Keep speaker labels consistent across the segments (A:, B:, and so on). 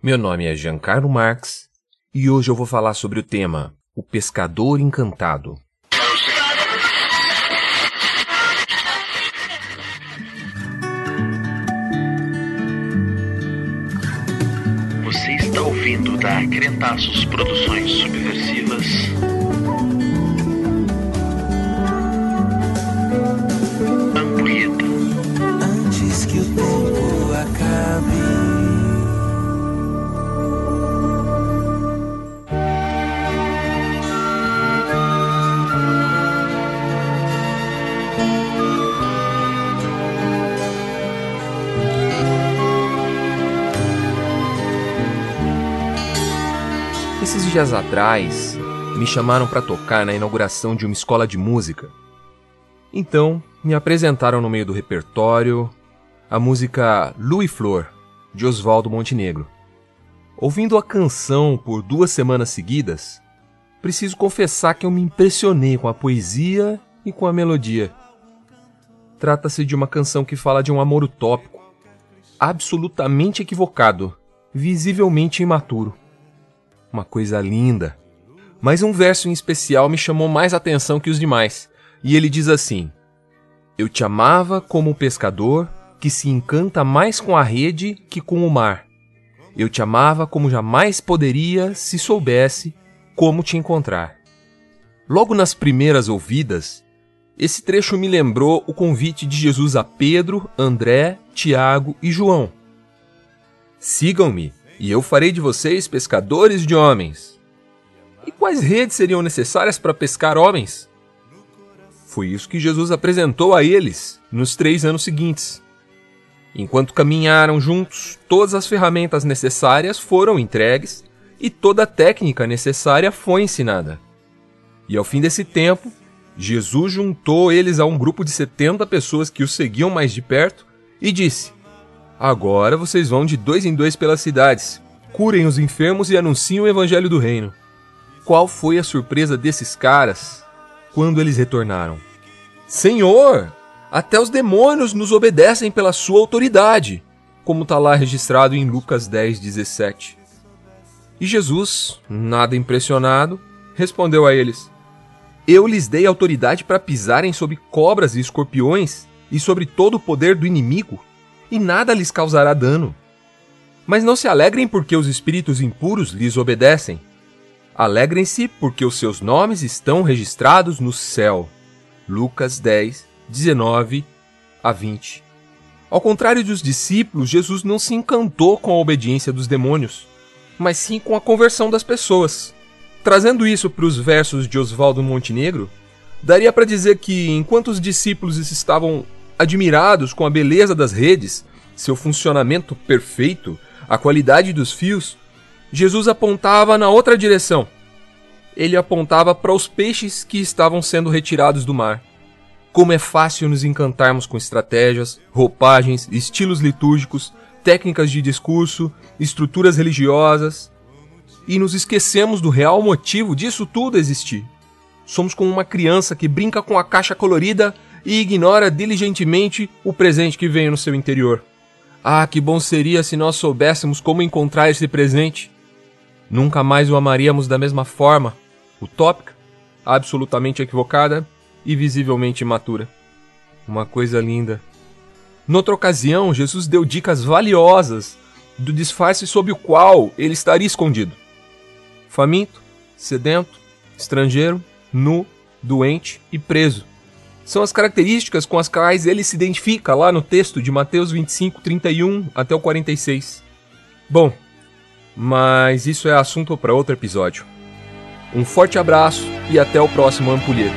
A: Meu nome é Giancarlo Marx e hoje eu vou falar sobre o tema O Pescador Encantado.
B: Você está ouvindo da Crentaços Produções Subversivas.
A: Esses dias atrás, me chamaram para tocar na inauguração de uma escola de música. Então, me apresentaram no meio do repertório a música Louis Flor, de Oswaldo Montenegro. Ouvindo a canção por duas semanas seguidas, preciso confessar que eu me impressionei com a poesia e com a melodia. Trata-se de uma canção que fala de um amor utópico, absolutamente equivocado, visivelmente imaturo. Uma coisa linda. Mas um verso em especial me chamou mais atenção que os demais, e ele diz assim: Eu te amava como o pescador que se encanta mais com a rede que com o mar. Eu te amava como jamais poderia se soubesse como te encontrar. Logo nas primeiras ouvidas, esse trecho me lembrou o convite de Jesus a Pedro, André, Tiago e João. Sigam-me, e eu farei de vocês pescadores de homens. E quais redes seriam necessárias para pescar homens? Foi isso que Jesus apresentou a eles nos três anos seguintes. Enquanto caminharam juntos, todas as ferramentas necessárias foram entregues e toda a técnica necessária foi ensinada. E ao fim desse tempo, Jesus juntou eles a um grupo de 70 pessoas que o seguiam mais de perto e disse: Agora vocês vão de dois em dois pelas cidades, curem os enfermos e anunciem o evangelho do reino. Qual foi a surpresa desses caras quando eles retornaram? Senhor, até os demônios nos obedecem pela sua autoridade, como está lá registrado em Lucas 10, 17. E Jesus, nada impressionado, respondeu a eles: Eu lhes dei autoridade para pisarem sobre cobras e escorpiões e sobre todo o poder do inimigo, e nada lhes causará dano. Mas não se alegrem porque os espíritos impuros lhes obedecem. Alegrem-se porque os seus nomes estão registrados no céu. Lucas 10, 19 a 20. Ao contrário dos discípulos, Jesus não se encantou com a obediência dos demônios, mas sim com a conversão das pessoas. Trazendo isso para os versos de Oswaldo Montenegro, daria para dizer que enquanto os discípulos estavam admirados com a beleza das redes, seu funcionamento perfeito, a qualidade dos fios, Jesus apontava na outra direção. Ele apontava para os peixes que estavam sendo retirados do mar. Como é fácil nos encantarmos com estratégias, roupagens, estilos litúrgicos, técnicas de discurso, estruturas religiosas, e nos esquecemos do real motivo disso tudo existir. Somos como uma criança que brinca com a caixa colorida e ignora diligentemente o presente que veio no seu interior. Ah, que bom seria se nós soubéssemos como encontrar esse presente. Nunca mais o amaríamos da mesma forma, utópica, absolutamente equivocada e visivelmente imatura. Uma coisa linda. Noutra ocasião, Jesus deu dicas valiosas do disfarce sob o qual ele estaria escondido: faminto, sedento, estrangeiro, nu, doente e preso. São as características com as quais ele se identifica lá no texto de Mateus 25, 31 até o 46. Bom, mas isso é assunto para outro episódio. Um forte abraço e até o próximo Ampulheta.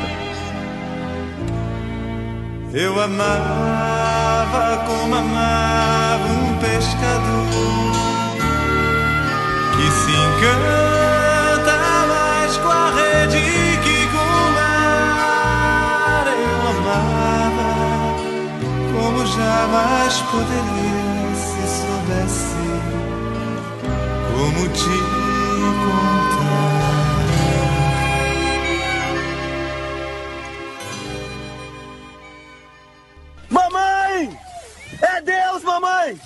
C: Eu amava como amava um pescador que se encanta poderia se soubesse como te encontrar. Mamãe! É Deus, mamãe!